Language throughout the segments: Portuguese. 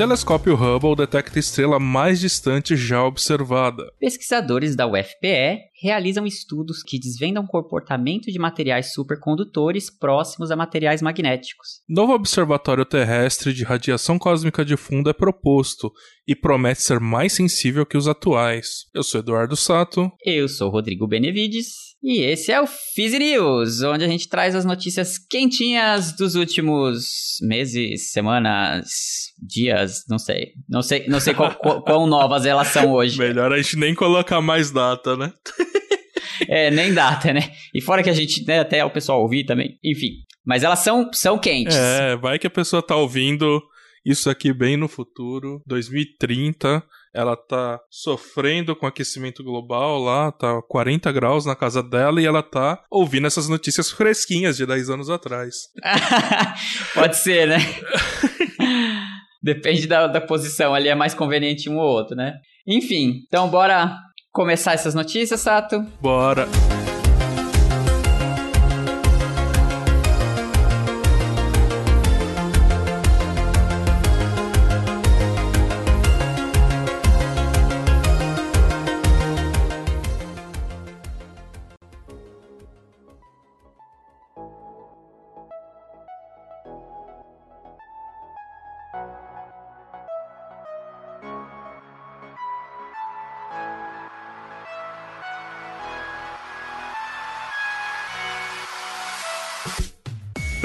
telescópio Hubble detecta estrela mais distante já observada. Pesquisadores da UFPE realizam estudos que desvendam o comportamento de materiais supercondutores próximos a materiais magnéticos. Novo observatório terrestre de radiação cósmica de fundo é proposto e promete ser mais sensível que os atuais. Eu sou Eduardo Sato. Eu sou Rodrigo Benevides. E esse é o Fizz News, onde a gente traz as notícias quentinhas dos últimos meses, semanas, dias, não sei. Não sei, não sei qual, qual, quão novas elas são hoje. Melhor a gente nem colocar mais data, né? é, nem data, né? E fora que a gente, né, até o pessoal ouvir também. Enfim, mas elas são, são quentes. É, vai que a pessoa tá ouvindo isso aqui bem no futuro, 2030 ela tá sofrendo com aquecimento global lá, tá 40 graus na casa dela e ela tá ouvindo essas notícias fresquinhas de 10 anos atrás. Pode ser, né? Depende da, da posição, ali é mais conveniente um ou outro, né? Enfim, então bora começar essas notícias, Sato? Bora!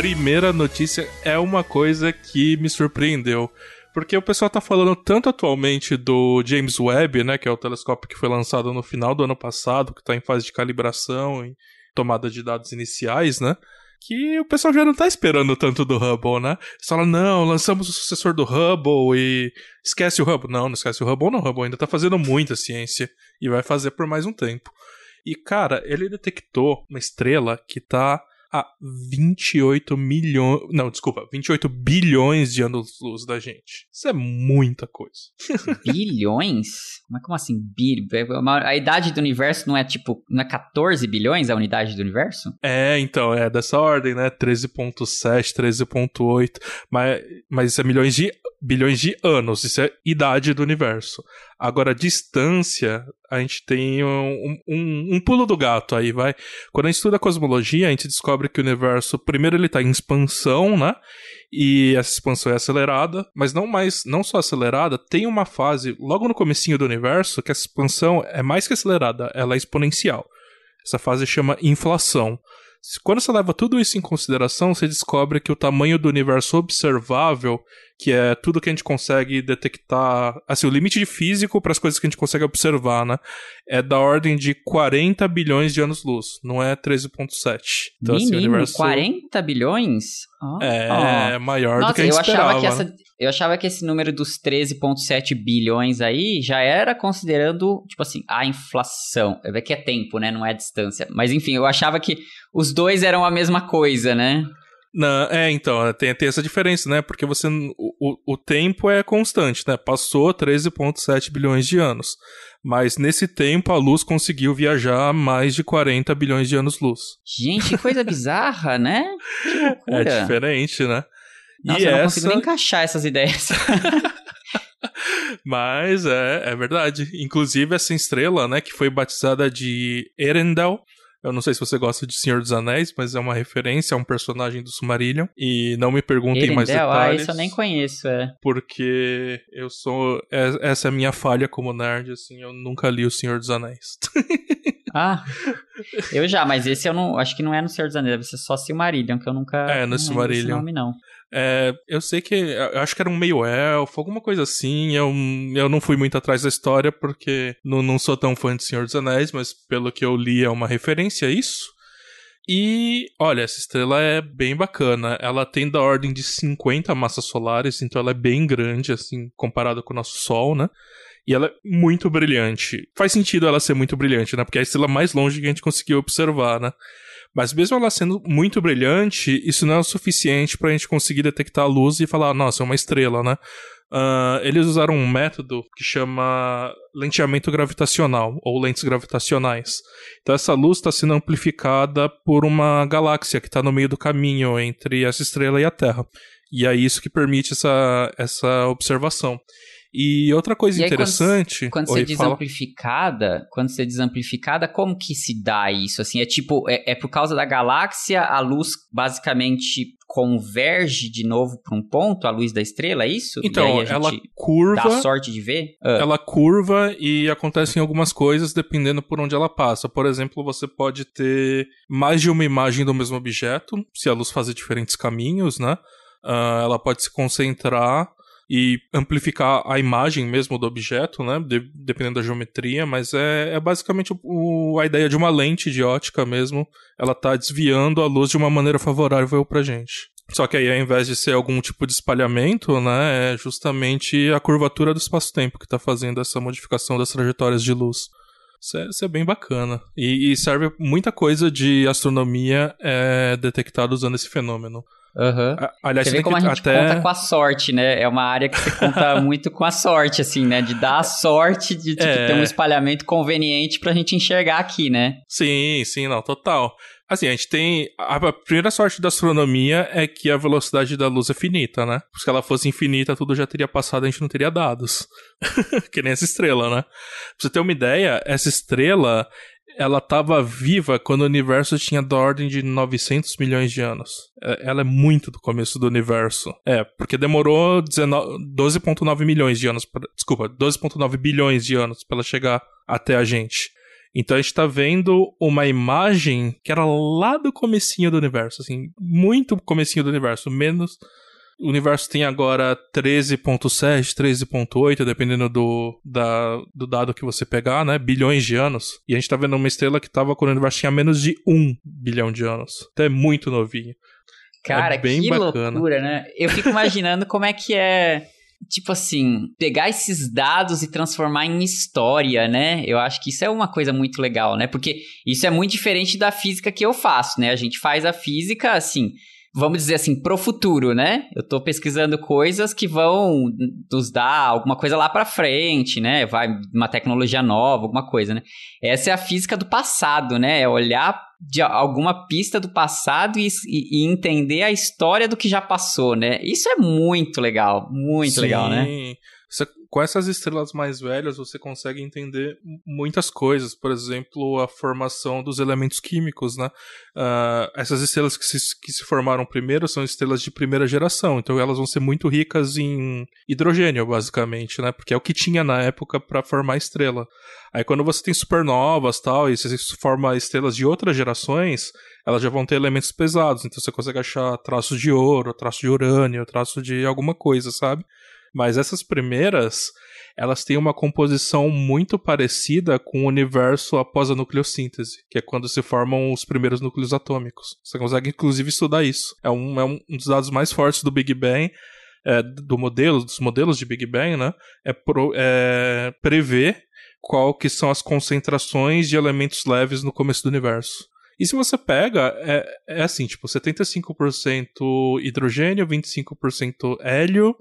Primeira notícia é uma coisa que me surpreendeu. Porque o pessoal tá falando tanto atualmente do James Webb, né, que é o telescópio que foi lançado no final do ano passado, que tá em fase de calibração e tomada de dados iniciais, né? Que o pessoal já não tá esperando tanto do Hubble, né? Eles falam, não, lançamos o sucessor do Hubble e esquece o Hubble. Não, não esquece o Hubble, não. O Hubble ainda tá fazendo muita ciência e vai fazer por mais um tempo. E, cara, ele detectou uma estrela que tá a 28 milhões. Não, desculpa, 28 bilhões de anos-luz da gente. Isso é muita coisa. bilhões? Mas como assim? Bil... A idade do universo não é tipo. Não é 14 bilhões a unidade do universo? É, então, é dessa ordem, né? 13,7, 13,8. Mas, mas isso é milhões de bilhões de anos. Isso é idade do universo. Agora, distância, a gente tem um, um, um, pulo do gato aí, vai. Quando a gente estuda a cosmologia, a gente descobre que o universo, primeiro ele está em expansão, né? E essa expansão é acelerada, mas não mais, não só acelerada, tem uma fase logo no comecinho do universo que essa expansão é mais que acelerada, ela é exponencial. Essa fase chama inflação. Quando você leva tudo isso em consideração, você descobre que o tamanho do universo observável que é tudo que a gente consegue detectar, assim, o limite de físico para as coisas que a gente consegue observar, né? É da ordem de 40 bilhões de anos-luz, não é 13.7. Então, Menino, assim, o universo 40 bilhões? Oh, é oh. maior Nossa, do que a gente eu esperava. Achava que essa, eu achava que esse número dos 13.7 bilhões aí já era considerando, tipo assim, a inflação. É que é tempo, né? Não é distância. Mas enfim, eu achava que os dois eram a mesma coisa, né? Não, é, então, tem, tem essa diferença, né? Porque você. O, o tempo é constante, né? Passou 13,7 bilhões de anos. Mas nesse tempo a luz conseguiu viajar mais de 40 bilhões de anos-luz. Gente, que coisa bizarra, né? É diferente, né? Nossa, e eu não essa... consigo nem encaixar essas ideias. Mas é, é verdade. Inclusive, essa estrela, né, que foi batizada de Erendel, eu não sei se você gosta de Senhor dos Anéis, mas é uma referência a um personagem do Sumarillion. E não me perguntem Erendel, mais detalhes. Ah, isso eu nem conheço, é. Porque eu sou. É, essa é a minha falha como nerd, assim, eu nunca li o Senhor dos Anéis. Ah, eu já, mas esse eu não. Acho que não é no Senhor dos Anéis, deve ser só Silmarillion, que eu nunca. É, no Silmarillion. nome, não. É, eu sei que. Eu acho que era um meio elfo, alguma coisa assim. Eu, eu não fui muito atrás da história porque não, não sou tão fã de Senhor dos Anéis, mas pelo que eu li é uma referência a isso. E, olha, essa estrela é bem bacana. Ela tem da ordem de 50 massas solares, então ela é bem grande, assim, comparada com o nosso Sol, né? E ela é muito brilhante. Faz sentido ela ser muito brilhante, né? Porque é a estrela mais longe que a gente conseguiu observar, né? Mas mesmo ela sendo muito brilhante, isso não é o suficiente para a gente conseguir detectar a luz e falar, nossa, é uma estrela, né? Uh, eles usaram um método que chama lenteamento gravitacional, ou lentes gravitacionais. Então, essa luz está sendo amplificada por uma galáxia que está no meio do caminho entre essa estrela e a Terra. E é isso que permite essa, essa observação. E outra coisa e aí, interessante. Quando, quando Oi, você desamplificada, quando você desamplificada, como que se dá isso? Assim, é tipo, é, é por causa da galáxia, a luz basicamente converge de novo para um ponto, a luz da estrela, é isso? Então, ela curva. Dá sorte de ver? Ah. Ela curva e acontecem algumas coisas dependendo por onde ela passa. Por exemplo, você pode ter mais de uma imagem do mesmo objeto, se a luz fazer diferentes caminhos, né? Uh, ela pode se concentrar e amplificar a imagem mesmo do objeto, né? De, dependendo da geometria, mas é, é basicamente o, a ideia de uma lente de ótica mesmo. Ela está desviando a luz de uma maneira favorável pra gente. Só que aí, ao invés de ser algum tipo de espalhamento, né, é justamente a curvatura do espaço-tempo que está fazendo essa modificação das trajetórias de luz. Isso é, isso é bem bacana. E, e, serve muita coisa de astronomia é, detectada usando esse fenômeno. Uhum. Aliás, você vê como a gente até... conta com a sorte, né? É uma área que você conta muito com a sorte, assim, né? De dar a sorte de tipo, é... ter um espalhamento conveniente pra gente enxergar aqui, né? Sim, sim, não, total. Assim, a gente tem. A primeira sorte da astronomia é que a velocidade da luz é finita, né? Se ela fosse infinita, tudo já teria passado, a gente não teria dados. que nem essa estrela, né? Pra você ter uma ideia, essa estrela ela estava viva quando o universo tinha da ordem de 900 milhões de anos. É, ela é muito do começo do universo. É, porque demorou 12,9 milhões de anos. Pra, desculpa, 12,9 bilhões de anos para ela chegar até a gente. Então a gente tá vendo uma imagem que era lá do comecinho do universo, assim, muito comecinho do universo, menos o universo tem agora 13.7, 13.8, dependendo do, da, do dado que você pegar, né? Bilhões de anos. E a gente tá vendo uma estrela que tava quando o universo tinha menos de 1 bilhão de anos. Então é muito novinho. Cara, é que bacana. loucura, né? Eu fico imaginando como é que é tipo assim, pegar esses dados e transformar em história, né? Eu acho que isso é uma coisa muito legal, né? Porque isso é muito diferente da física que eu faço, né? A gente faz a física assim, vamos dizer assim, pro futuro, né? Eu tô pesquisando coisas que vão nos dar alguma coisa lá para frente, né? Vai uma tecnologia nova, alguma coisa, né? Essa é a física do passado, né? É olhar de alguma pista do passado e, e, entender a história do que já passou, né? Isso é muito legal, muito Sim. legal, né? Você com essas estrelas mais velhas você consegue entender muitas coisas, por exemplo, a formação dos elementos químicos, né? Uh, essas estrelas que se, que se formaram primeiro são estrelas de primeira geração, então elas vão ser muito ricas em hidrogênio, basicamente, né? Porque é o que tinha na época para formar estrela. Aí quando você tem supernovas tal, e você forma estrelas de outras gerações, elas já vão ter elementos pesados, então você consegue achar traços de ouro, traço de urânio, traço de alguma coisa, sabe? Mas essas primeiras, elas têm uma composição muito parecida com o universo após a nucleossíntese, que é quando se formam os primeiros núcleos atômicos. Você consegue, inclusive, estudar isso. É um, é um dos dados mais fortes do Big Bang, é, do modelo, dos modelos de Big Bang, né? É, pro, é prever qual que são as concentrações de elementos leves no começo do universo. E se você pega, é, é assim, tipo, 75% hidrogênio, 25% hélio,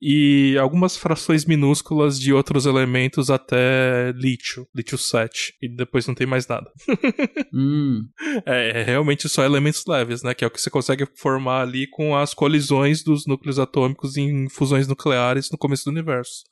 e algumas frações minúsculas de outros elementos até lítio, lítio 7, e depois não tem mais nada. hum. é, é, realmente só elementos leves, né? Que é o que você consegue formar ali com as colisões dos núcleos atômicos em fusões nucleares no começo do universo.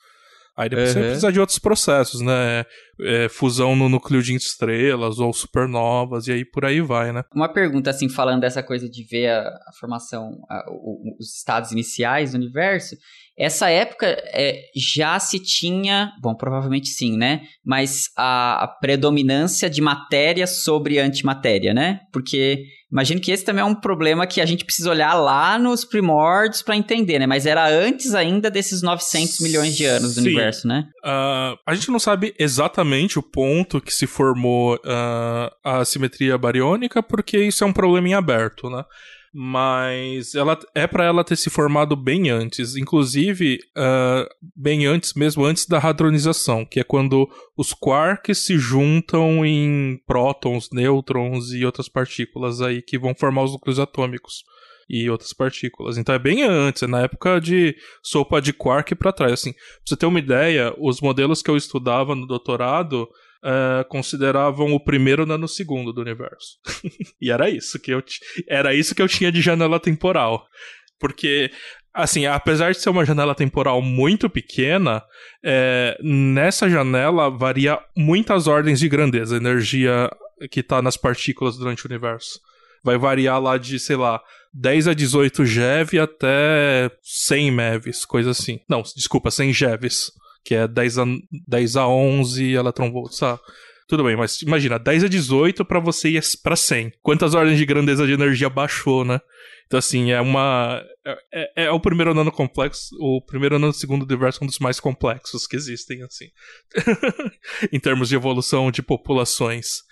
Aí depois uhum. você vai precisar de outros processos, né? É, fusão no núcleo de estrelas ou supernovas, e aí por aí vai, né? Uma pergunta, assim, falando dessa coisa de ver a, a formação, a, o, os estados iniciais do universo. Essa época é, já se tinha, bom, provavelmente sim, né? Mas a, a predominância de matéria sobre antimatéria, né? Porque imagino que esse também é um problema que a gente precisa olhar lá nos primórdios para entender, né? Mas era antes ainda desses 900 milhões de anos do sim. universo, né? Uh, a gente não sabe exatamente o ponto que se formou uh, a simetria bariônica, porque isso é um problema em aberto, né? Mas ela é para ela ter se formado bem antes, inclusive uh, bem antes, mesmo antes da hadronização, que é quando os quarks se juntam em prótons, nêutrons e outras partículas aí que vão formar os núcleos atômicos e outras partículas. Então é bem antes, é na época de sopa de quark para trás. Assim, pra você ter uma ideia, os modelos que eu estudava no doutorado uh, consideravam o primeiro nanosegundo do universo. e era isso que eu era isso que eu tinha de janela temporal. Porque assim, apesar de ser uma janela temporal muito pequena, é, nessa janela varia muitas ordens de grandeza, a energia que está nas partículas durante o universo. Vai variar lá de, sei lá, 10 a 18 GeV até 100 MeVs, coisa assim. Não, desculpa, 100 GeVs, que é 10 a, 10 a 11 electronvolts, tá? Tudo bem, mas imagina, 10 a 18 para você ir para 100. Quantas ordens de grandeza de energia baixou, né? Então, assim, é uma. É, é, é o primeiro nano complexo. O primeiro nano segundo universo é um dos mais complexos que existem, assim. em termos de evolução de populações.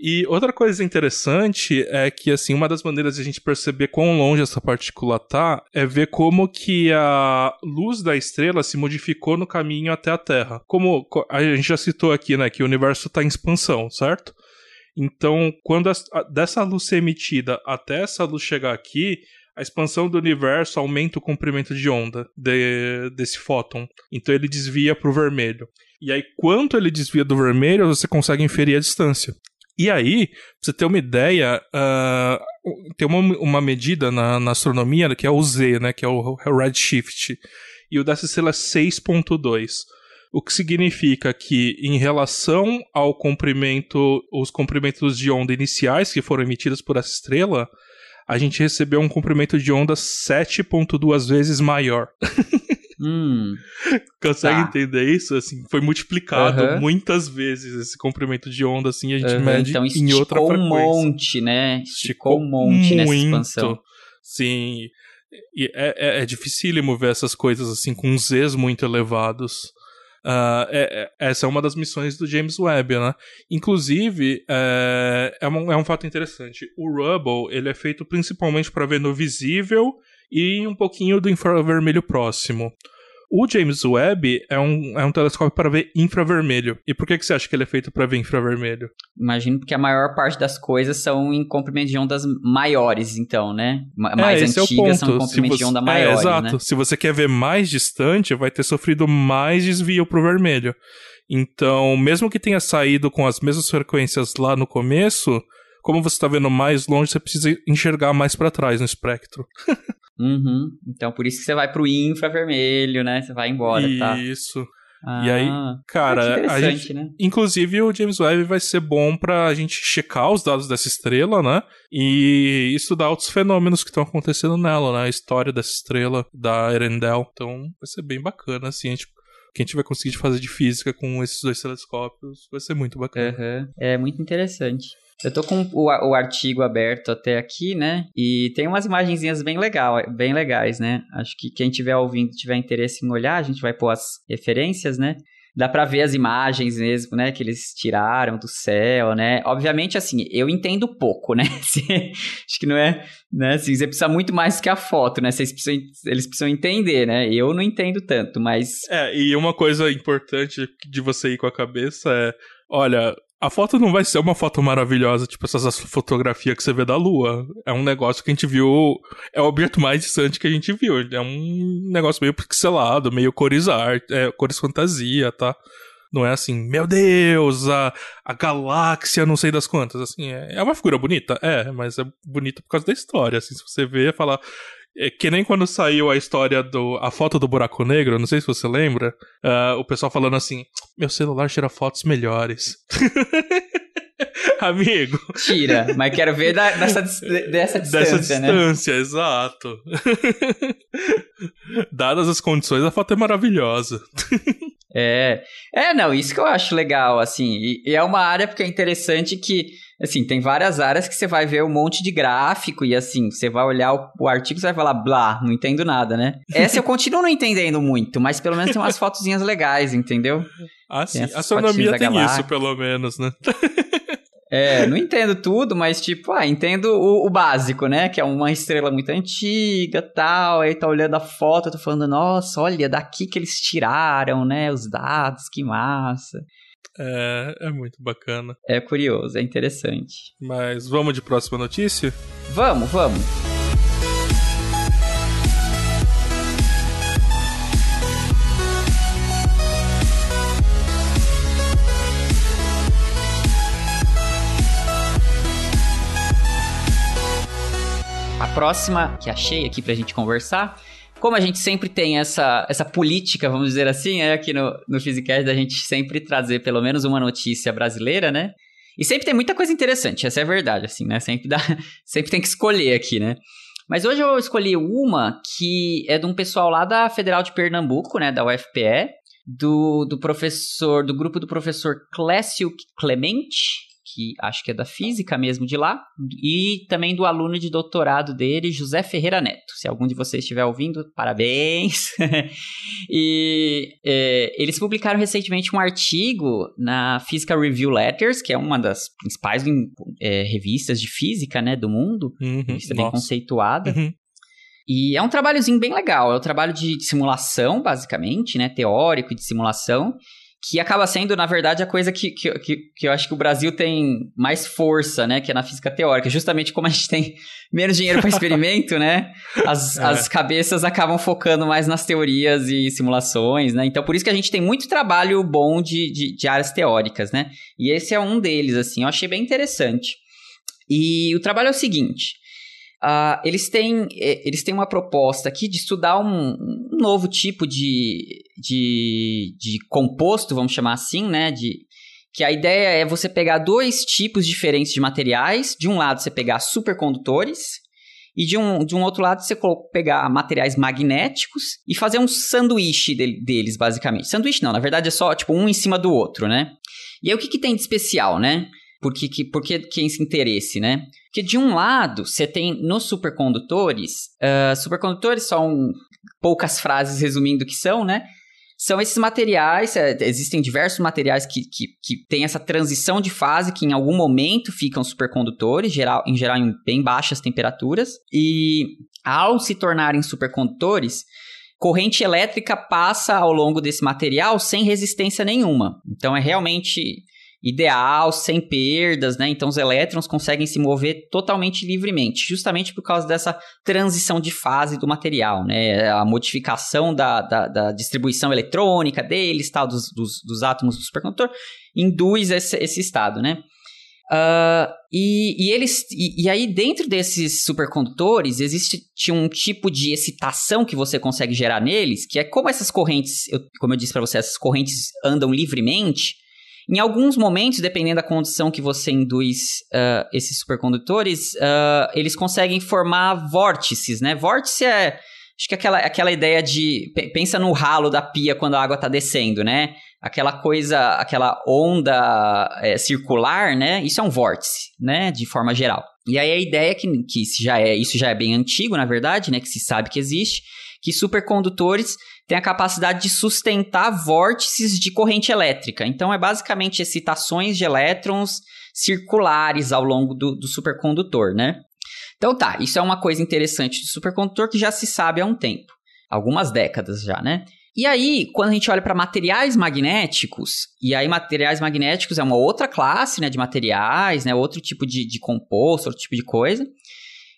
E outra coisa interessante é que, assim, uma das maneiras de a gente perceber quão longe essa partícula tá é ver como que a luz da estrela se modificou no caminho até a Terra. Como a gente já citou aqui, né, que o universo está em expansão, certo? Então, quando a, a, dessa luz ser emitida até essa luz chegar aqui, a expansão do universo aumenta o comprimento de onda de, desse fóton. Então ele desvia para o vermelho. E aí, quanto ele desvia do vermelho, você consegue inferir a distância. E aí, pra você ter uma ideia, uh, tem uma, uma medida na, na, astronomia que é o Z, né? Que é o redshift. E o dessa estrela é 6.2. O que significa que, em relação ao comprimento, os comprimentos de onda iniciais que foram emitidos por essa estrela, a gente recebeu um comprimento de onda 7.2 vezes maior. Hum, Consegue tá. entender isso? Assim, foi multiplicado uhum. muitas vezes esse comprimento de onda, assim, a gente uhum, mede então, em outra frequência. um monte, né? Esticou, um monte muito. nessa expansão. Sim. E é, é, é dificílimo ver essas coisas assim com Zs muito elevados. Uh, é, é, essa é uma das missões do James Webb, né? Inclusive, é, é, um, é um fato interessante. O Rubble ele é feito principalmente para ver no visível e um pouquinho do infravermelho próximo. O James Webb é um, é um telescópio para ver infravermelho. E por que, que você acha que ele é feito para ver infravermelho? Imagino que a maior parte das coisas são em comprimento de ondas maiores, então, né? Mais é, antigas é são em comprimento você... de onda maior. É, exato. Né? Se você quer ver mais distante, vai ter sofrido mais desvio para o vermelho. Então, mesmo que tenha saído com as mesmas frequências lá no começo, como você está vendo mais longe, você precisa enxergar mais para trás no espectro. uhum. Então, por isso que você vai pro infravermelho, né? Você vai embora, tá? Isso. Ah, e aí, cara, a gente, né? inclusive o James Webb vai ser bom pra gente checar os dados dessa estrela, né? E estudar outros fenômenos que estão acontecendo nela, né? A história dessa estrela, da Erendel. Então, vai ser bem bacana, assim, a gente que a gente vai conseguir fazer de física com esses dois telescópios vai ser muito bacana. Uhum. É muito interessante. Eu tô com o, o artigo aberto até aqui, né? E tem umas imagenzinhas bem, legal, bem legais, né? Acho que quem tiver ouvindo, tiver interesse em olhar, a gente vai pôr as referências, né? dá para ver as imagens mesmo, né, que eles tiraram do céu, né? Obviamente, assim, eu entendo pouco, né? Acho que não é, né? Assim, você precisa muito mais que a foto, né? Vocês precisam, eles precisam entender, né? Eu não entendo tanto, mas... É, e uma coisa importante de você ir com a cabeça é, olha, a foto não vai ser uma foto maravilhosa, tipo essas fotografias que você vê da Lua. É um negócio que a gente viu. É o objeto mais distante que a gente viu. É um negócio meio pixelado, meio cores arte, é, cores fantasia, tá? Não é assim, meu Deus, a, a galáxia, não sei das quantas. Assim, é, é uma figura bonita? É, mas é bonita por causa da história. Assim, se você ver, falar. É que nem quando saiu a história do. a foto do buraco negro, não sei se você lembra. Uh, o pessoal falando assim: meu celular tira fotos melhores. Amigo. Tira, mas quero ver da, dessa, dessa distância, Dessa distância, né? exato. Dadas as condições, a foto é maravilhosa. É. É, não, isso que eu acho legal, assim. E, e é uma área porque é interessante que Assim, tem várias áreas que você vai ver um monte de gráfico e assim, você vai olhar o, o artigo e vai falar, blá, não entendo nada, né? Essa eu continuo não entendendo muito, mas pelo menos tem umas fotozinhas legais, entendeu? Ah, sim. A astronomia tem isso, pelo menos, né? É, não entendo tudo, mas tipo, ah, entendo o, o, básico, né? Que é uma estrela muito antiga tal. Aí tá olhando a foto, tô falando, nossa, olha, daqui que eles tiraram, né? Os dados, que massa. É, é muito bacana. É curioso, é interessante. Mas vamos de próxima notícia? Vamos, vamos. Próxima que achei aqui pra gente conversar. Como a gente sempre tem essa, essa política, vamos dizer assim, é aqui no, no Physicast, da gente sempre trazer pelo menos uma notícia brasileira, né? E sempre tem muita coisa interessante, essa é a verdade, assim, né? Sempre, dá, sempre tem que escolher aqui, né? Mas hoje eu escolhi uma que é de um pessoal lá da Federal de Pernambuco, né? Da UFPE, do, do professor, do grupo do professor Clécio Clemente, que acho que é da física mesmo de lá, e também do aluno de doutorado dele, José Ferreira Neto. Se algum de vocês estiver ouvindo, parabéns! e é, eles publicaram recentemente um artigo na Physical Review Letters, que é uma das principais é, revistas de física né, do mundo, uhum, revista bem conceituada. Uhum. E é um trabalhozinho bem legal. É um trabalho de simulação, basicamente, né? Teórico de simulação que acaba sendo, na verdade, a coisa que, que, que, eu acho que o Brasil tem mais força, né? Que é na física teórica. Justamente como a gente tem menos dinheiro para experimento, né? As, é. as cabeças acabam focando mais nas teorias e simulações, né? Então, por isso que a gente tem muito trabalho bom de, de, de áreas teóricas, né? E esse é um deles, assim. Eu achei bem interessante. E o trabalho é o seguinte... Uh, eles, têm, eh, eles têm uma proposta aqui de estudar um, um novo tipo de, de, de composto, vamos chamar assim, né? De, que a ideia é você pegar dois tipos diferentes de materiais. De um lado, você pegar supercondutores, e de um, de um outro lado, você pegar materiais magnéticos e fazer um sanduíche de, deles, basicamente. Sanduíche não, na verdade é só tipo um em cima do outro, né? E aí o que, que tem de especial, né? Por que, que, que, esse interesse, né? Porque de um lado, você tem nos supercondutores, uh, supercondutores são poucas frases resumindo o que são, né? São esses materiais, é, existem diversos materiais que, que, que têm essa transição de fase, que em algum momento ficam supercondutores, geral, em geral em bem baixas temperaturas, e ao se tornarem supercondutores, corrente elétrica passa ao longo desse material sem resistência nenhuma. Então é realmente ideal, sem perdas, né? Então os elétrons conseguem se mover totalmente livremente, justamente por causa dessa transição de fase do material, né? A modificação da, da, da distribuição eletrônica deles, tal, dos, dos, dos átomos do supercondutor, induz esse, esse estado, né? Uh, e, e, eles e, e, aí dentro desses supercondutores existe um tipo de excitação que você consegue gerar neles, que é como essas correntes, eu, como eu disse para você, essas correntes andam livremente. Em alguns momentos, dependendo da condição que você induz uh, esses supercondutores, uh, eles conseguem formar vórtices, né? Vórtice é. Acho que aquela, aquela ideia de. Pensa no ralo da pia quando a água está descendo, né? Aquela coisa, aquela onda é, circular, né? Isso é um vórtice, né? De forma geral. E aí a ideia é que, que isso, já é, isso já é bem antigo, na verdade, né? Que se sabe que existe, que supercondutores tem a capacidade de sustentar vórtices de corrente elétrica. Então, é basicamente excitações de elétrons circulares ao longo do, do supercondutor, né? Então tá, isso é uma coisa interessante do supercondutor que já se sabe há um tempo, algumas décadas já, né? E aí, quando a gente olha para materiais magnéticos, e aí materiais magnéticos é uma outra classe né, de materiais, né, outro tipo de, de composto, outro tipo de coisa,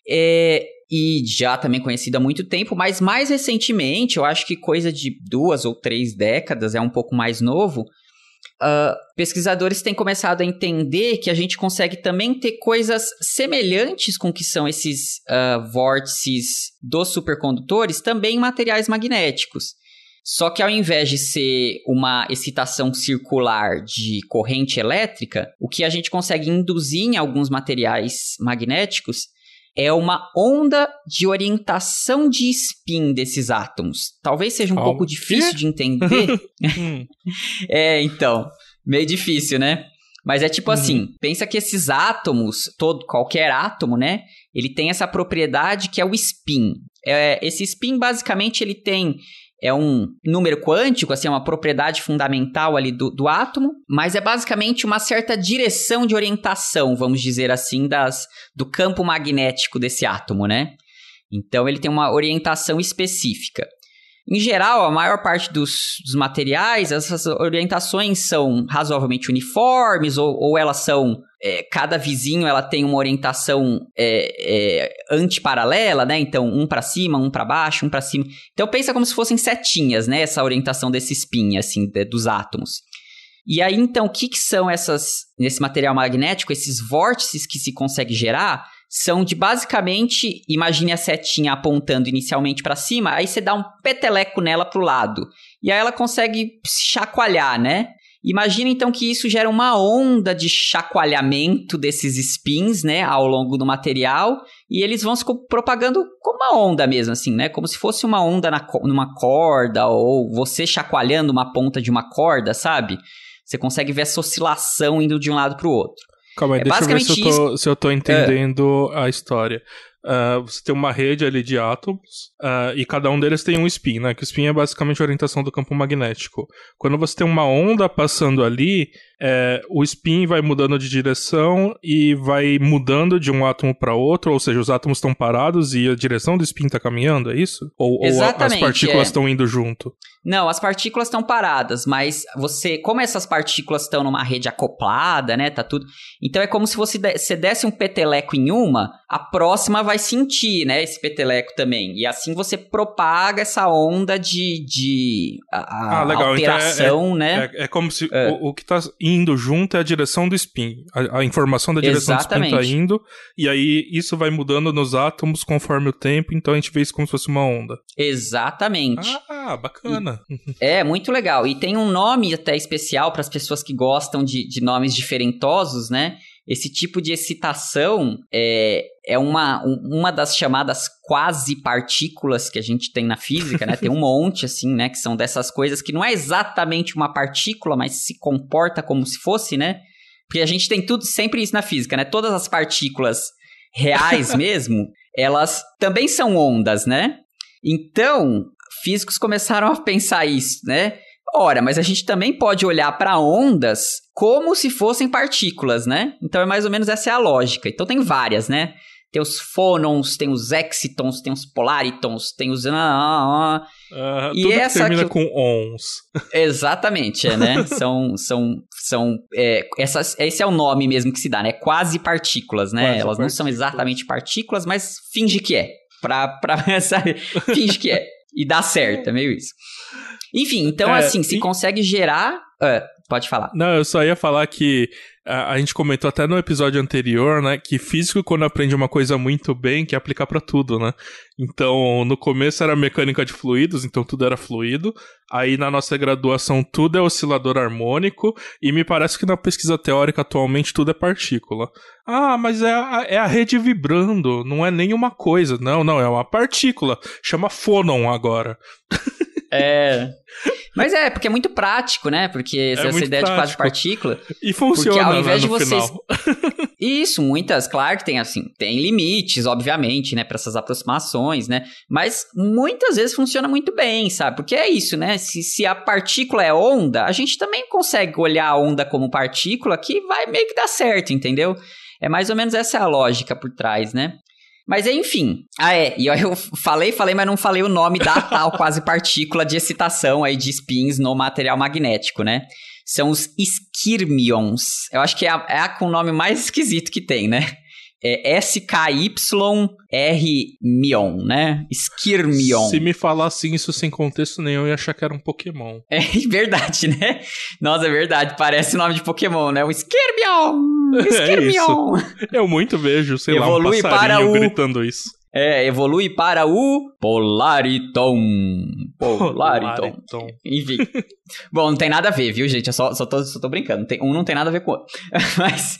é, e já também conhecido há muito tempo, mas mais recentemente, eu acho que coisa de duas ou três décadas, é um pouco mais novo, uh, pesquisadores têm começado a entender que a gente consegue também ter coisas semelhantes com que são esses uh, vórtices dos supercondutores, também em materiais magnéticos. Só que ao invés de ser uma excitação circular de corrente elétrica, o que a gente consegue induzir em alguns materiais magnéticos é uma onda de orientação de spin desses átomos. Talvez seja um pouco difícil de entender. Hum. é, então, meio difícil, né? Mas é tipo uhum. assim, pensa que esses átomos, todo qualquer átomo, né? Ele tem essa propriedade que é o spin. É, esse spin basicamente ele tem é um número quântico, assim, é uma propriedade fundamental ali do, do átomo, mas é basicamente uma certa direção de orientação, vamos dizer assim, das, do campo magnético desse átomo, né? Então ele tem uma orientação específica. Em geral, a maior parte dos, dos materiais, essas orientações são razoavelmente uniformes ou, ou elas são é, cada vizinho ela tem uma orientação é, é, antiparalela, né? Então, um para cima, um para baixo, um para cima. Então, pensa como se fossem setinhas, né? Essa orientação desse spin, assim, de, dos átomos. E aí, então, o que, que são essas, nesse material magnético, esses vórtices que se consegue gerar? São de basicamente, imagine a setinha apontando inicialmente para cima, aí você dá um peteleco nela pro lado. E aí ela consegue chacoalhar, né? Imagina então que isso gera uma onda de chacoalhamento desses spins, né, ao longo do material, e eles vão se propagando como uma onda mesmo, assim, né, como se fosse uma onda na, numa corda, ou você chacoalhando uma ponta de uma corda, sabe? Você consegue ver essa oscilação indo de um lado para o outro. Calma aí, é deixa eu ver se eu, tô, se eu tô entendendo é. a história. Uh, você tem uma rede ali de átomos uh, e cada um deles tem um spin, né? Que o spin é basicamente a orientação do campo magnético. Quando você tem uma onda passando ali, é, o spin vai mudando de direção e vai mudando de um átomo para outro, ou seja, os átomos estão parados e a direção do spin está caminhando, é isso? Ou, ou as partículas estão é. indo junto? Não, as partículas estão paradas, mas você, como essas partículas estão numa rede acoplada, né, tá tudo. Então é como se você, você desse um peteleco em uma, a próxima vai sentir, né, esse peteleco também. E assim você propaga essa onda de, de a, ah, legal. alteração, então é, né? É, é como se é. o, o que está indo junto é a direção do spin. A, a informação da direção Exatamente. do spin tá indo, e aí isso vai mudando nos átomos conforme o tempo, então a gente vê isso como se fosse uma onda. Exatamente. Ah, bacana. E, é, muito legal. E tem um nome até especial para as pessoas que gostam de, de nomes diferentosos, né? Esse tipo de excitação é, é uma, uma das chamadas quase partículas que a gente tem na física, né? Tem um monte, assim, né? Que são dessas coisas que não é exatamente uma partícula, mas se comporta como se fosse, né? Porque a gente tem tudo sempre isso na física, né? Todas as partículas reais mesmo, elas também são ondas, né? Então, físicos começaram a pensar isso, né? Ora, mas a gente também pode olhar para ondas como se fossem partículas, né? Então é mais ou menos essa é a lógica. Então tem várias, né? Tem os fônons, tem os excitons, tem os polaritons, tem os. Uh, e tudo essa termina que... com ons. Exatamente, é, né? são. são, são é, essas, esse é o nome mesmo que se dá, né? Quase partículas, né? Quase Elas partículas. não são exatamente partículas, mas finge que é. Pra, pra, sabe? Finge que é. E dá certo, é meio isso. Enfim, então é, assim, se e... consegue gerar. Uh, pode falar. Não, eu só ia falar que a, a, gente comentou até no episódio anterior, né, que físico quando aprende uma coisa muito bem, quer aplicar para tudo, né? Então, no começo era mecânica de fluidos, então tudo era fluido. Aí na nossa graduação tudo é oscilador harmônico e me parece que na pesquisa teórica atualmente tudo é partícula. Ah, mas é a, é a rede vibrando, não é nenhuma coisa. Não, não, é uma partícula. Chama fônon agora. É. Mas é, porque é muito prático, né? Porque é essa ideia prático. de quase partícula. E funciona porque ao né, invés né, de vocês. Isso, muitas, claro que tem assim, tem limites, obviamente, né, para essas aproximações, né? Mas muitas vezes funciona muito bem, sabe? Porque é isso, né? Se, se a partícula é onda, a gente também consegue olhar a onda como partícula que vai meio que dar certo, entendeu? É mais ou menos essa é a lógica por trás, né? Mas enfim. Ah, é. E eu falei, falei, mas não falei o nome da tal quase partícula de excitação aí de spins no material magnético, né? São os skirmions. Eu acho que é a, é a com o nome mais esquisito que tem, né? É SKYR-Mion, né? Skirmion. Se me falasse isso sem contexto nenhum, eu ia achar que era um Pokémon. É verdade, né? Nossa, é verdade. Parece nome de Pokémon, né? O Skirmion! Skirmion! É isso. Eu muito vejo, sei Evolui lá, um para o... gritando isso. É, evolui para o Polariton. Polariton. Polariton. Enfim. Bom, não tem nada a ver, viu, gente? Eu só, só, tô, só tô brincando. Tem, um não tem nada a ver com o outro. Mas.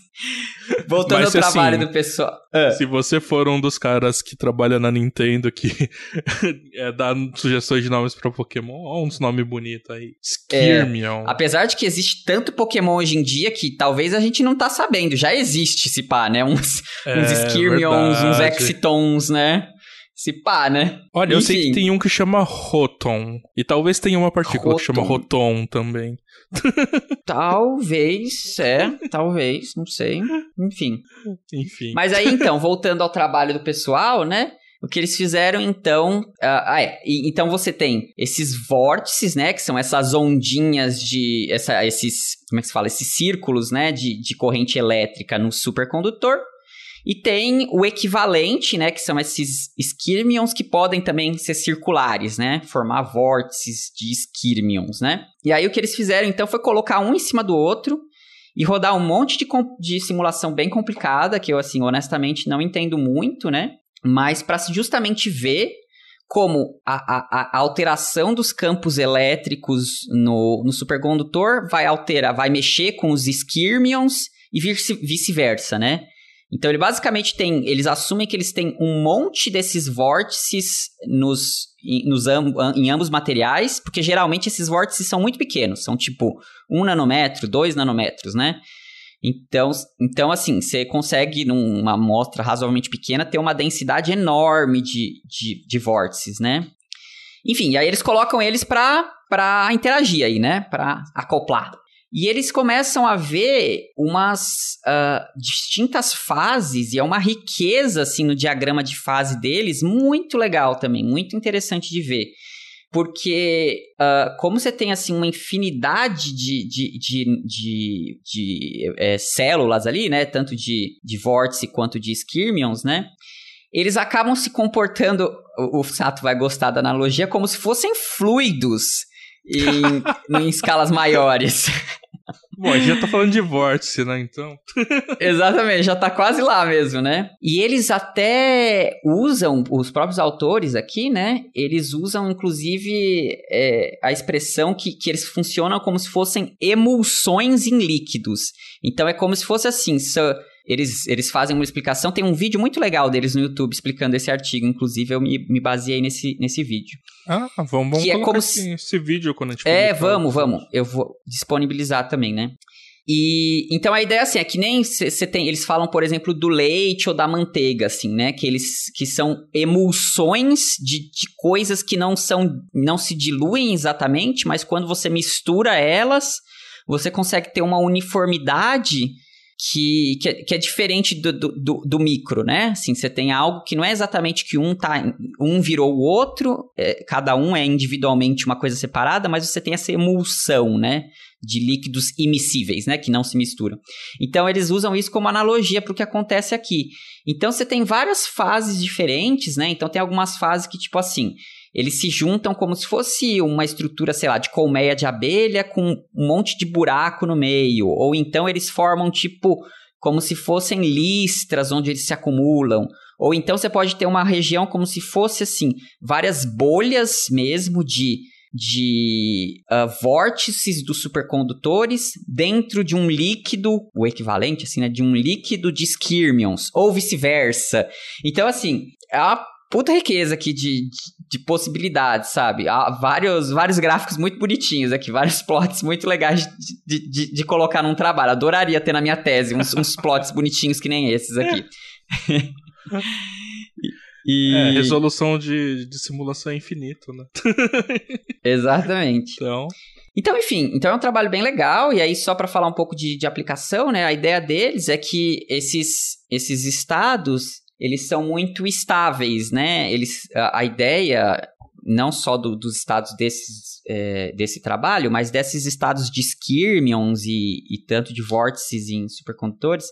Voltando Mas, ao assim, trabalho do pessoal. Ah. Se você for um dos caras que trabalha na Nintendo que é, dá sugestões de nomes pra Pokémon, olha uns nomes bonitos aí. Skirmion. É, apesar de que existe tanto Pokémon hoje em dia que talvez a gente não tá sabendo. Já existe esse pá, né? Uns, é, uns Skirmions, verdade. uns Exitons, né? Se pá, né? Olha, Enfim. eu sei que tem um que chama Rotom. E talvez tenha uma partícula Rotom. que chama Rotom também. talvez, é, talvez, não sei. Enfim. Enfim. Mas aí então, voltando ao trabalho do pessoal, né? O que eles fizeram, então. Uh, ah, é. Então você tem esses vórtices, né? Que são essas ondinhas de. Essa, esses. Como é que se fala? Esses círculos, né? De, de corrente elétrica no supercondutor. E tem o equivalente, né, que são esses skirmions que podem também ser circulares, né, formar vórtices de skirmions, né? E aí o que eles fizeram então foi colocar um em cima do outro e rodar um monte de, de simulação bem complicada, que eu, assim, honestamente não entendo muito, né? Mas para justamente ver como a, a, a, alteração dos campos elétricos no, no supercondutor vai alterar, vai mexer com os skirmions e vice-versa, né? Então ele basicamente tem, eles assumem que eles têm um monte desses vórtices nos, nos em ambos materiais, porque geralmente esses vórtices são muito pequenos, são tipo um nanômetro, dois nanômetros, né? Então, então assim, você consegue, numa amostra razoavelmente pequena, ter uma densidade enorme de, de, de vórtices, né? Enfim, aí eles colocam eles para interagir aí, né? Para acoplar. E eles começam a ver umas uh, distintas fases, e é uma riqueza, assim, no diagrama de fase deles, muito legal também, muito interessante de ver. Porque, uh, como você tem, assim, uma infinidade de, de, de, de, de é, células ali, né, tanto de, de vórtice quanto de skirmions, né, eles acabam se comportando, o, o Sato vai gostar da analogia, como se fossem fluidos em, em escalas maiores. Bom, a gente já tá falando de vórtice, né? Então. Exatamente, já tá quase lá mesmo, né? E eles até usam, os próprios autores aqui, né? Eles usam, inclusive, é, a expressão que, que eles funcionam como se fossem emulsões em líquidos. Então é como se fosse assim. So, eles, eles fazem uma explicação. Tem um vídeo muito legal deles no YouTube explicando esse artigo. Inclusive, eu me, me baseei nesse, nesse vídeo. Ah, vamos, vamos que é como esse, se... esse vídeo quando a gente É, vamos, vamos. Eu vou disponibilizar também, né? E então a ideia assim é que nem você tem, eles falam, por exemplo, do leite ou da manteiga, assim, né? Que eles que são emulsões de, de coisas que não são, não se diluem exatamente, mas quando você mistura elas, você consegue ter uma uniformidade que, que, é, que é diferente do, do, do, micro, né? Assim, você tem algo que não é exatamente que um tá, um virou o outro, é, cada um é individualmente uma coisa separada, mas você tem essa emulsão, né? De líquidos imissíveis, né? Que não se misturam. Então, eles usam isso como analogia para o que acontece aqui. Então, você tem várias fases diferentes, né? Então, tem algumas fases que, tipo assim, eles se juntam como se fosse uma estrutura, sei lá, de colmeia de abelha com um monte de buraco no meio. Ou então eles formam tipo como se fossem listras onde eles se acumulam. Ou então você pode ter uma região como se fosse assim, várias bolhas mesmo de de uh, vórtices dos supercondutores dentro de um líquido, o equivalente assim, né, de um líquido de skirmions, ou vice-versa. Então, assim, é uma puta riqueza aqui de, de, de, possibilidades, sabe? Há vários, vários gráficos muito bonitinhos aqui, vários plots muito legais de, de, de colocar num trabalho. Adoraria ter na minha tese uns, uns plots bonitinhos que nem esses aqui. E... É, resolução de, de simulação é infinito, né? Exatamente. Então... Então, enfim, então é um trabalho bem legal, e aí só para falar um pouco de, de aplicação, né, a ideia deles é que esses, esses estados, eles são muito estáveis, né? Eles, a, a ideia não só do, dos estados desses, é, desse trabalho, mas desses estados de skirmions e, e tanto de vórtices em supercondutores,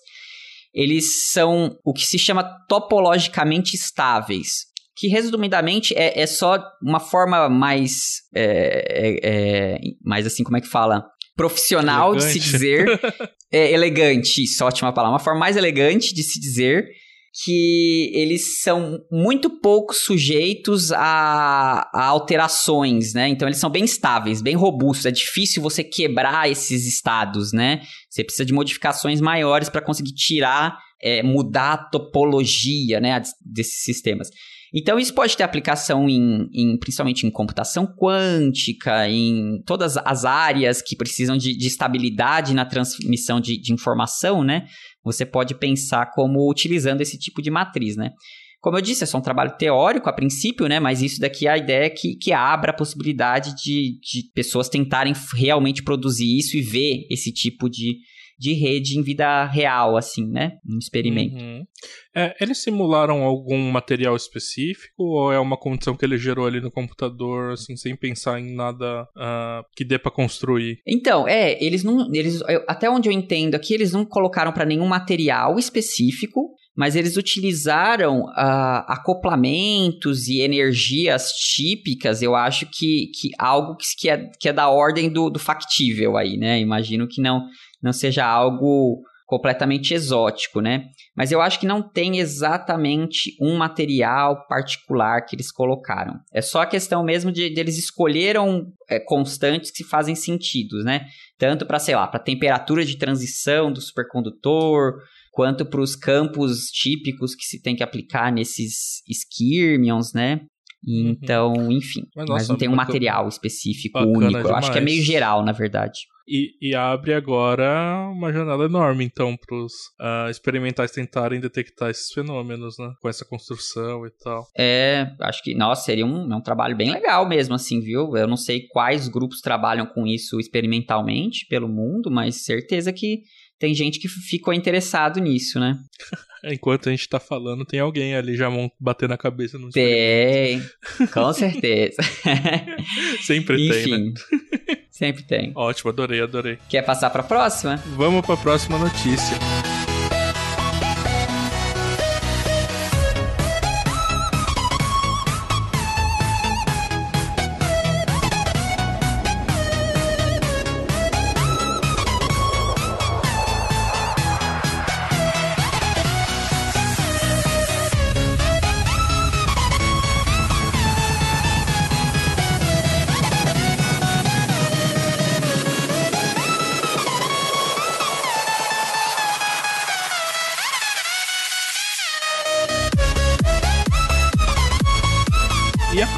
eles são o que se chama topologicamente estáveis, que resumidamente é, é só uma forma mais, é, é, é mais assim, como é que fala? Profissional elegante. de se dizer. é, elegante, isso, ótima palavra. Uma forma mais elegante de se dizer que eles são muito pouco sujeitos a, a, alterações, né? Então eles são bem estáveis, bem robustos. É difícil você quebrar esses estados, né? Você precisa de modificações maiores para conseguir tirar, é, mudar a topologia, né, desses sistemas. Então isso pode ter aplicação em, em, principalmente em computação quântica, em todas as áreas que precisam de, de estabilidade na transmissão de, de informação, né? Você pode pensar como utilizando esse tipo de matriz, né? Como eu disse, é só um trabalho teórico a princípio, né? Mas isso daqui é a ideia é que, que abra a possibilidade de, de pessoas tentarem realmente produzir isso e ver esse tipo de, de rede em vida real, assim, né? Um experimento. Uhum. É, eles simularam algum material específico ou é uma condição que ele gerou ali no computador, assim, sem pensar em nada uh, que dê para construir? Então, é, eles não, eles, até onde eu entendo aqui, eles não colocaram para nenhum material específico, mas eles utilizaram uh, acoplamentos e energias típicas, eu acho que, que algo que é, que é da ordem do, do factível aí, né? Imagino que não, não seja algo completamente exótico, né? Mas eu acho que não tem exatamente um material particular que eles colocaram. É só a questão mesmo de, de eles escolheram é, constantes que fazem sentido, né? Tanto para, sei lá, para temperatura de transição do supercondutor, quanto para os campos típicos que se tem que aplicar nesses skirmions, né? Uhum. Então, uhum. enfim. Mas, nossa, mas, não tem um material específico único. Demais. Eu acho que é meio geral, na verdade. E, e abre agora uma janela enorme, então, para os uh, ah, experimentais tentarem detectar esses fenômenos, né? Com essa construção e tal. É, acho que, nossa, seria um, é um trabalho bem legal mesmo, assim, viu? Eu não sei quais grupos trabalham com isso experimentalmente pelo mundo, mas certeza que tem gente que ficou interessado nisso, né? Enquanto a gente tá falando, tem alguém ali já batendo a cabeça no Tem, com certeza. Sempre Enfim, tem, né? Sempre tem. Ótimo, adorei, adorei. Quer passar pra próxima? Vamos pra próxima notícia.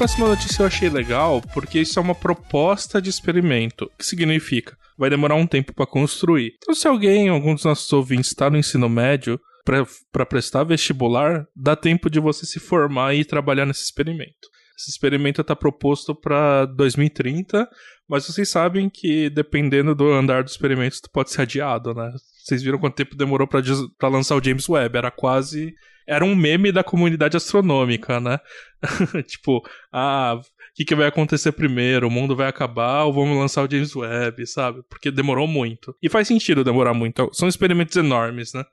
Próxima notícia eu achei legal porque isso é uma proposta de experimento. O que significa? Vai demorar um tempo para construir. Então, se alguém, algum dos nossos ouvintes, está no ensino médio para prestar vestibular, dá tempo de você se formar e trabalhar nesse experimento. Esse experimento está proposto para 2030, mas vocês sabem que dependendo do andar do experimento, pode ser adiado, né? Vocês viram quanto tempo demorou para lançar o James Webb? Era quase era um meme da comunidade astronômica, né? tipo, ah, o que, que vai acontecer primeiro? O mundo vai acabar ou vamos lançar o James Webb, sabe? Porque demorou muito. E faz sentido demorar muito. São experimentos enormes, né?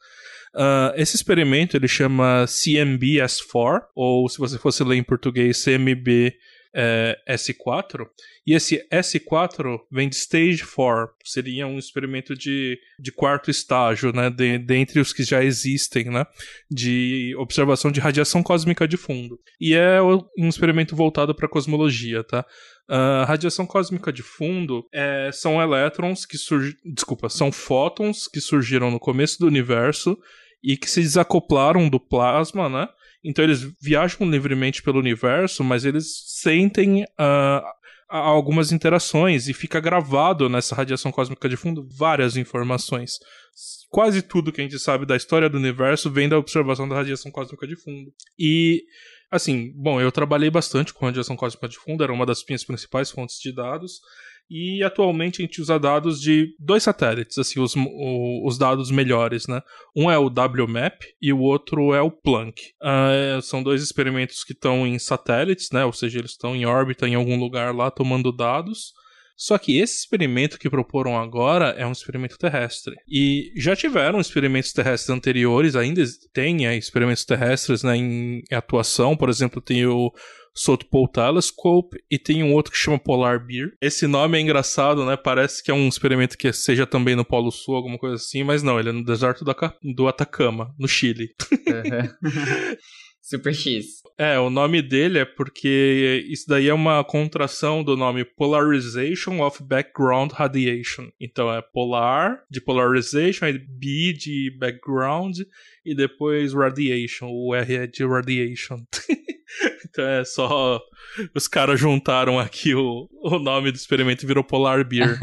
Uh, esse experimento ele chama CMB-S4, ou se você fosse ler em português, CMB é, S4, e esse S4 vem de Stage 4, seria um experimento de, de quarto estágio, né, de, dentre os que já existem, né, de observação de radiação cósmica de fundo. E é um experimento voltado para cosmologia, tá? A uh, radiação cósmica de fundo é, são elétrons que surgem. Desculpa, são fótons que surgiram no começo do universo e que se desacoplaram do plasma, né? Então eles viajam livremente pelo universo, mas eles sentem uh, algumas interações e fica gravado nessa radiação cósmica de fundo várias informações. Quase tudo que a gente sabe da história do universo vem da observação da radiação cósmica de fundo. E, assim, bom, eu trabalhei bastante com radiação cósmica de fundo, era uma das minhas principais fontes de dados. E atualmente a gente usa dados de dois satélites, assim, os, o, os dados melhores, né? Um é o WMAP e o outro é o Planck. Uh, são dois experimentos que estão em satélites, né? Ou seja, eles estão em órbita em algum lugar lá tomando dados. Só que esse experimento que proporam agora é um experimento terrestre. E já tiveram experimentos terrestres anteriores, ainda tem é, experimentos terrestres né, em atuação. Por exemplo, tem o South Pole Telescope e tem um outro que chama Polar Bear. Esse nome é engraçado, né? Parece que é um experimento que seja também no Polo Sul, alguma coisa assim, mas não, ele é no deserto do Atacama, no Chile. Uhum. Super X. É, o nome dele é porque isso daí é uma contração do nome Polarization of Background Radiation. Então é polar de polarization, aí B de background e depois radiation. O R é de radiation. então é só. Os caras juntaram aqui o, o nome do experimento e virou Polar Beer.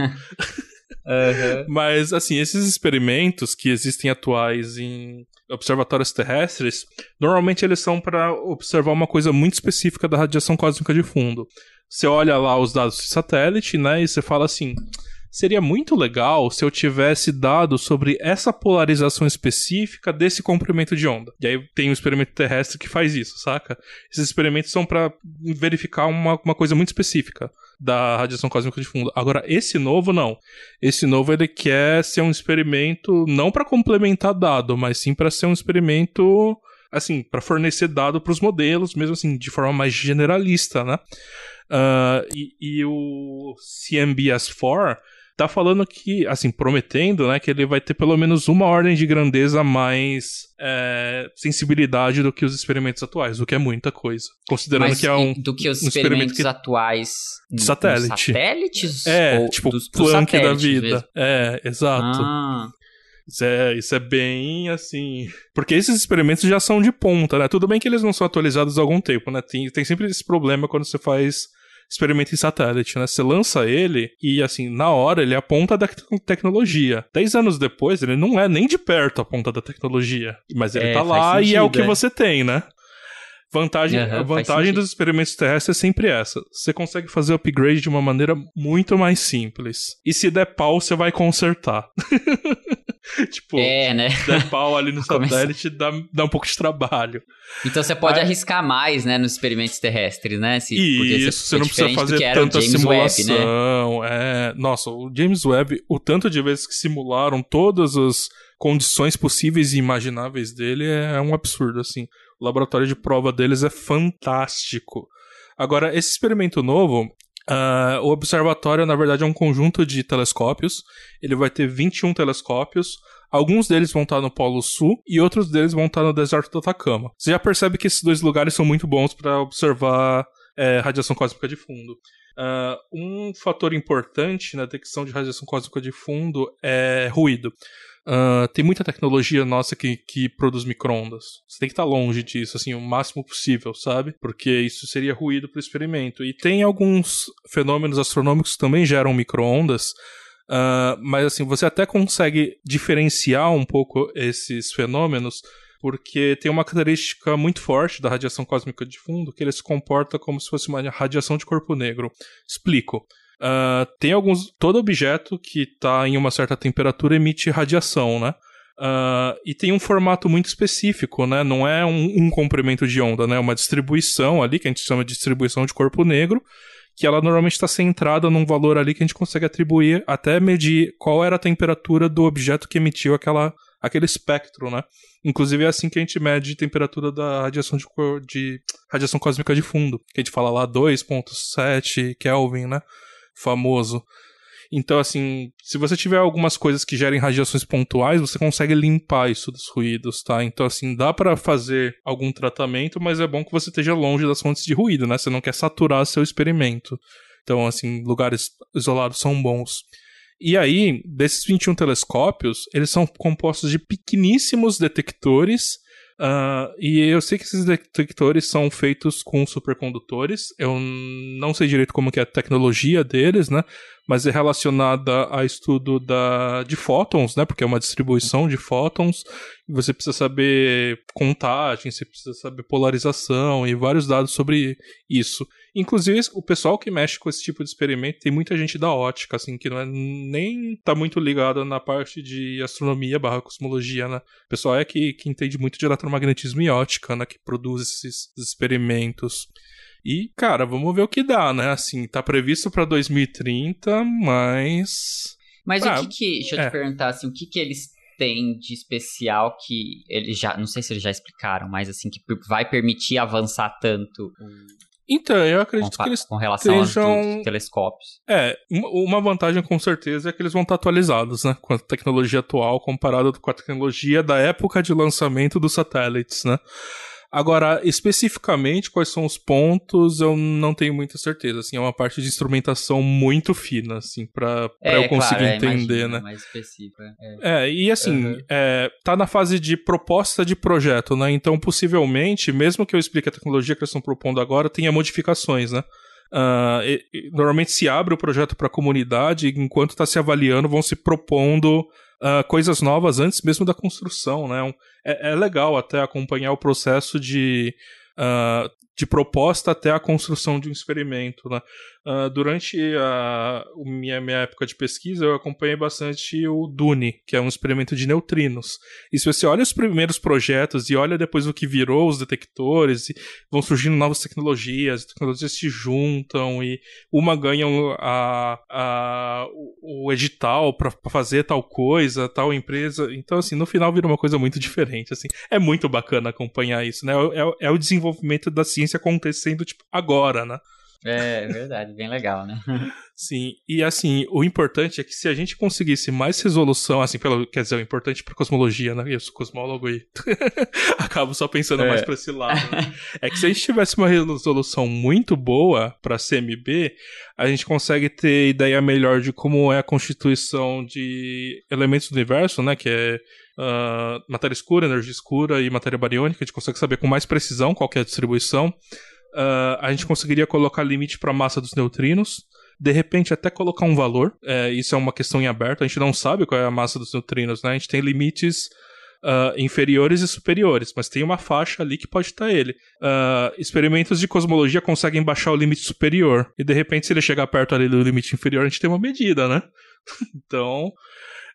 Uhum. Mas, assim, esses experimentos que existem atuais em observatórios terrestres, normalmente eles são para observar uma coisa muito específica da radiação cósmica de fundo. Você olha lá os dados de satélite, né, e você fala assim: seria muito legal se eu tivesse dados sobre essa polarização específica desse comprimento de onda. E aí tem um experimento terrestre que faz isso, saca? Esses experimentos são para verificar uma, uma coisa muito específica da radiação cósmica de fundo. Agora, esse novo não. Esse novo ele quer ser um experimento não para complementar dado, mas sim para ser um experimento assim, para fornecer dado para os modelos, mesmo assim, de forma mais generalista, né? Uh, e, e, o CMBS4 tá falando que, assim, prometendo, né, que ele vai ter pelo menos uma ordem de grandeza mais é, sensibilidade do que os experimentos atuais, o que é muita coisa. Considerando Mas que é um. Do que os um experimentos que... atuais. De satélite. Satélites? É, tipo, dos, Planck da vida. Mesmo? É, exato. Ah. Isso é, isso é bem assim. Porque esses experimentos já são de ponta, né? Tudo bem que eles não são atualizados há algum tempo, né? Tem, tem sempre esse problema quando você faz experimento em satélite, né? Você lança ele e, assim, na hora ele é a ponta da tecnologia. Dez anos depois, ele não é nem de perto a ponta da tecnologia. Mas ele É, tá lá e é o que sentido, é. você tem, né? Vantagem, Aham, a vantagem dos experimentos terrestres é sempre essa. Você consegue fazer upgrade de uma maneira muito mais simples. E se der pau, você vai consertar. tipo, É, né? se der pau ali no satélite, dá, dá um pouco de trabalho. Então você pode é. arriscar mais, né, nos experimentos terrestres, né? Se, E isso, você não precisa diferente do fazer tanta Webb, né? simulação. É, nossa, o James Webb, o tanto de vezes que simularam todas as condições possíveis e imagináveis dele é um absurdo, assim. O laboratório de prova deles é fantástico. Agora, esse experimento novo, ah, o observatório, na verdade, é um conjunto de telescópios. Ele vai ter 21 telescópios. Alguns deles vão estar no Polo Sul e outros deles vão estar no deserto do Atacama. Você já percebe que esses dois lugares são muito bons para observar é, radiação cósmica de fundo. Ah, um fator importante na detecção de radiação cósmica de fundo é ruído. Ah, tem muita tecnologia nossa que, que produz microondas. Você tem que estar longe disso, assim, o máximo possível, sabe? Porque isso seria ruído para o experimento. E tem alguns fenômenos astronômicos que também geram microondas. ah, mas assim, você até consegue diferenciar um pouco esses fenômenos porque tem uma característica muito forte da radiação cósmica de fundo que ele se comporta como se fosse uma radiação de corpo negro. Explico. Ah, tem alguns. Todo objeto que está em uma certa temperatura emite radiação, né? Ah, e tem um formato muito específico, né? Não é um, um comprimento de onda, né? É uma distribuição ali, que a gente chama de distribuição de corpo negro, que ela normalmente está centrada num valor ali que a gente consegue atribuir até medir qual era a temperatura do objeto que emitiu aquela, aquele espectro, né? Inclusive é assim que a gente mede a temperatura da radiação de, de radiação cósmica de fundo, que a gente fala lá 2.7 Kelvin, né? Famoso. Então, assim, se você tiver algumas coisas que gerem radiações pontuais, você consegue limpar isso dos ruídos, tá? Então, assim, dá pra fazer algum tratamento, mas é bom que você esteja longe das fontes de ruído, né? Você não quer saturar seu experimento. Então, assim, lugares isolados são bons. E aí, desses 21 telescópios, eles são compostos de pequeníssimos detectores. Ah, e eu sei que esses detectores são feitos com supercondutores. Eu não sei direito como que é a tecnologia deles, né? Mas é relacionada a estudo da, de fótons, né? Porque é uma distribuição de fótons. Você precisa saber contagem, você precisa saber polarização e vários dados sobre isso. Inclusive, o pessoal que mexe com esse tipo de experimento tem muita gente da ótica, assim, que não é nem tá muito ligada na parte de astronomia barra cosmologia, né? O pessoal é que, que entende muito de eletromagnetismo e ótica, né? Que produz esses experimentos. E, cara, vamos ver o que dá, né? Assim, tá previsto pra 2030, mas. Mas Ah, o que que. Deixa eu é. te perguntar, assim, o que que eles têm de especial que eles já. Não sei se eles já explicaram, mas assim, que vai permitir avançar tanto Então, eu com, acredito que eles. com relação aos estejam- dos telescópios. É, uma vantagem com certeza é que eles vão estar atualizados, né? Com a tecnologia atual comparado com a tecnologia da época de lançamento dos satélites, né? Agora, especificamente, quais são os pontos, eu não tenho muita certeza. Assim, é uma parte de instrumentação muito fina, assim, pra, pra é, eu conseguir claro, é, entender, imagino, né? Mais específico. É. É, e assim, Uhum. é, tá na fase de proposta de projeto, né? Então, possivelmente, mesmo que eu explique a tecnologia que eles estão propondo agora, tenha modificações, né? Ah, e- e normalmente se abre o projeto para a comunidade e enquanto está se avaliando, vão se propondo ah, coisas novas antes mesmo da construção, né? Um- é, é legal até acompanhar o processo de, ah, de proposta até a construção de um experimento, né? Uh, durante a minha, minha época de pesquisa, eu acompanhei bastante o Dune, que é um experimento de neutrinos. E se você olha os primeiros projetos e olha depois o que virou os detectores, vão surgindo novas tecnologias, as tecnologias se juntam e uma ganha a, a, o edital para fazer tal coisa, tal empresa. Então, assim, no final vira uma coisa muito diferente. Assim, é muito bacana acompanhar isso, né? É, é o desenvolvimento da ciência acontecendo tipo, agora, né? É, verdade, bem legal, né? Sim, e assim, o importante é que se a gente conseguisse mais resolução, assim, pelo, quer dizer, o importante para cosmologia, né? Eu sou cosmólogo e acabo só pensando é. mais para esse lado. Né? É que se a gente tivesse uma resolução muito boa para CMB, a gente consegue ter ideia melhor de como é a constituição de elementos do universo, né? Que é uh, matéria escura, energia escura e matéria bariônica. A gente consegue saber com mais precisão qual é a distribuição uh, a gente conseguiria colocar limite para a massa dos neutrinos. De repente, até colocar um valor. É, isso é uma questão em aberto. A gente não sabe qual é a massa dos neutrinos, né? A gente tem limites uh, inferiores e superiores, mas tem uma faixa ali que pode estar ele. Uh, experimentos de cosmologia conseguem baixar o limite superior. E de repente, se ele chegar perto ali do limite inferior, a gente tem uma medida, né? então,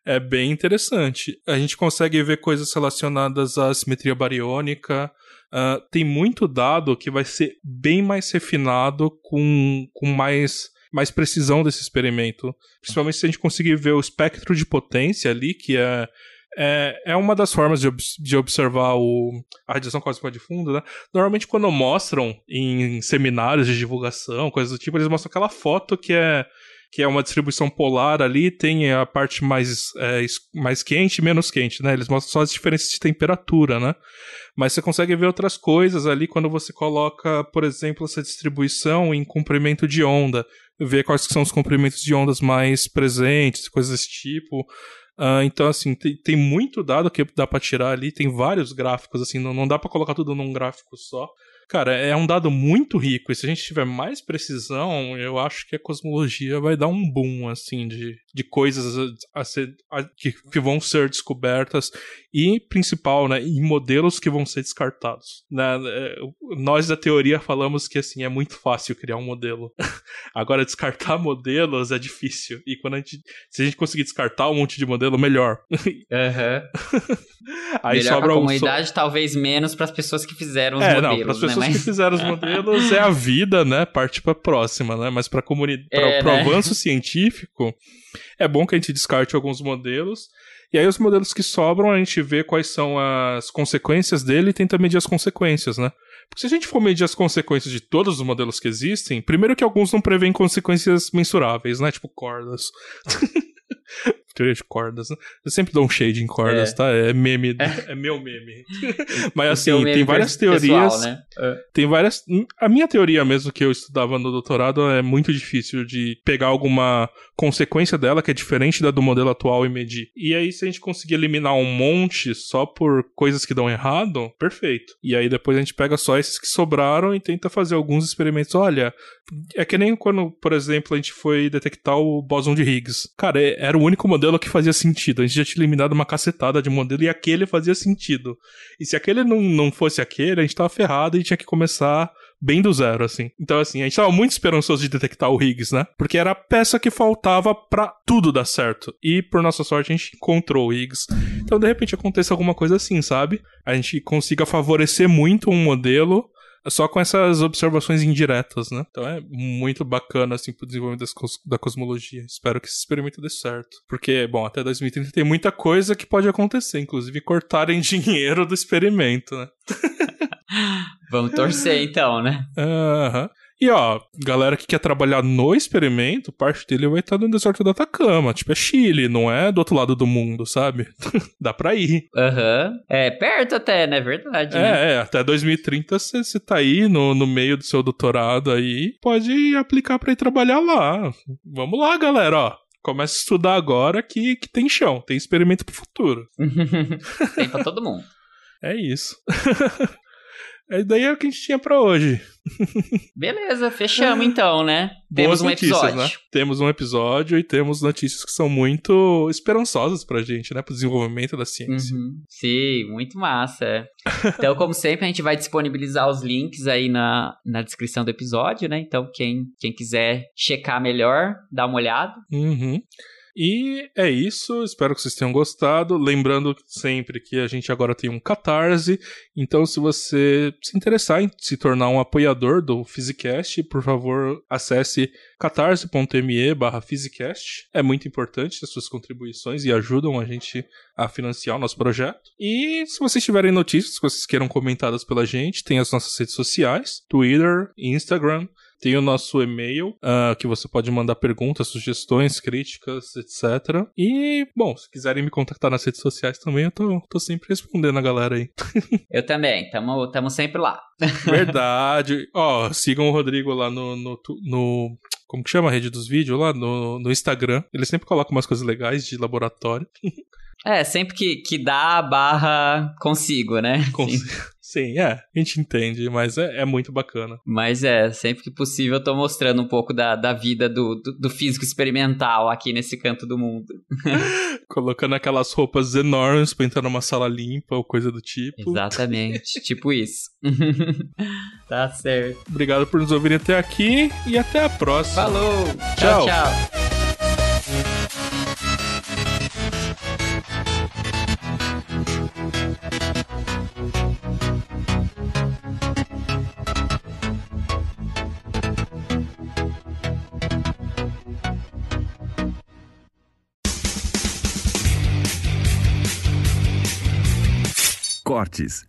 é bem interessante. A gente consegue ver coisas relacionadas à simetria bariônica, Uh, tem muito dado que vai ser bem mais refinado com, com mais, mais precisão desse experimento. Principalmente se a gente conseguir ver o espectro de potência ali, que é, é, é uma das formas de, de observar o, a radiação cósmica de fundo, né? Normalmente, quando mostram em seminários de divulgação, coisas do tipo, eles mostram aquela foto que é que é uma distribuição polar ali, tem a parte mais, é, mais quente e menos quente, né? Eles mostram só as diferenças de temperatura, né? Mas você consegue ver outras coisas ali quando você coloca, por exemplo, essa distribuição em comprimento de onda, ver quais são os comprimentos de ondas mais presentes, coisas desse tipo. Uh, então, assim, tem, tem, muito dado que dá para tirar ali, tem vários gráficos, assim, não, não dá para colocar tudo num gráfico só. Cara, é um dado muito rico, e se a gente tiver mais precisão, eu acho que a cosmologia vai dar um boom, assim, de, de coisas a, a ser, a, que, que, vão ser descobertas, e, principal, né, em modelos que vão ser descartados. Né? É, nós da teoria falamos que, assim, é muito fácil criar um modelo. Agora, descartar modelos é difícil, e quando a gente, se a gente conseguir descartar um monte de modelo, melhor. Uhum. Aí melhor sobra a comunidade, so... talvez menos para as pessoas que fizeram os é, modelos, não, pessoas mas... que fizeram os modelos é a vida, né? Parte para próxima, né? Mas para comunidade, é, para o né? avanço científico, é bom que a gente descarte alguns modelos. E aí os modelos que sobram, a gente vê quais são as consequências dele e tenta medir as consequências, né? Porque se a gente for medir as consequências de todos os modelos que existem, primeiro que alguns não prevêem consequências mensuráveis, né? Tipo cordas. teoria de cordas. Né? Eu sempre dou um shade em cordas, é. tá? É meme, é, é meu meme. Mas assim, meme tem várias teorias. Pessoal, né? é. Tem várias. A minha teoria mesmo que eu estudava no doutorado é muito difícil de pegar alguma consequência dela que é diferente da do modelo atual e medir. E aí, se a gente conseguir eliminar um monte só por coisas que dão errado, perfeito. E aí depois a gente pega só esses que sobraram e tenta fazer alguns experimentos. Olha, é que nem quando, por exemplo, a gente foi detectar o bóson de Higgs. Cara, é, era o único modelo que fazia sentido. A gente já tinha eliminado uma cacetada de modelo e aquele fazia sentido. E se aquele não, não fosse aquele, a gente tava ferrado e tinha que começar bem do zero, assim. Então, assim, a gente tava muito esperançoso de detectar o Higgs, né? Porque era a peça que faltava para tudo dar certo. E, por nossa sorte, a gente encontrou o Higgs. Então, de repente, acontece alguma coisa assim, sabe? A gente consiga favorecer muito um modelo só com essas observações indiretas, né? Então é muito bacana, assim, pro desenvolvimento da cosmologia. Espero que esse experimento dê certo. Porque, bom, até 2030 tem muita coisa que pode acontecer, inclusive cortarem dinheiro do experimento, né? Vamos torcer então, né? Aham. Uhum. E ó, galera que quer trabalhar no experimento, parte dele vai estar no deserto do Atacama. Tipo, é Chile, não é do outro lado do mundo, sabe? Dá pra ir. Aham. Uhum. É perto até, né? Verdade. É, né? é até 2030 você tá aí no, no meio do seu doutorado aí, pode aplicar pra ir trabalhar lá. Vamos lá, galera, ó. Começa a estudar agora que, que tem chão, tem experimento pro futuro. tem pra todo mundo. É isso. É daí é o que a gente tinha pra hoje. Beleza, fechamos então, né? Temos Boas um notícias, episódio. né? Temos um episódio e temos notícias que são muito esperançosas pra gente, né? Pro desenvolvimento da ciência. Uhum. Sim, muito massa. é. Então, como sempre, a gente vai disponibilizar os links aí na, na descrição do episódio, né? Então, quem, quem quiser checar melhor, dá uma olhada. Uhum. E é isso, espero que vocês tenham gostado. Lembrando sempre que a gente agora tem um Catarse, então se você se interessar em se tornar um apoiador do Physicast, por favor, acesse catarse.me barra Physicast. É muito importante as suas contribuições e ajudam a gente a financiar o nosso projeto. E se vocês tiverem notícias que vocês queiram comentadas pela gente, tem as nossas redes sociais, Twitter, Instagram, tem o nosso e-mail, ah, que você pode mandar perguntas, sugestões, críticas, etc. E, bom, se quiserem me contactar nas redes sociais também, eu tô, tô sempre respondendo a galera aí. Eu também, tamo, tamo sempre lá. Verdade. Ó, sigam o Rodrigo lá no, no, no- Como que chama a rede dos vídeos lá? No, no Instagram. Ele sempre coloca umas coisas legais de laboratório. É, sempre que, que dá a barra consigo, né? Sim. Sim, é, a gente entende, mas é, é muito bacana. Mas é, sempre que possível eu tô mostrando um pouco da, da vida do, do, do físico experimental aqui nesse canto do mundo. Colocando aquelas roupas enormes pra entrar numa sala limpa ou coisa do tipo. Exatamente, tipo isso. tá certo. Obrigado por nos ouvirem até aqui e até a próxima. Falou! Tchau. tchau. tchau. Cortes,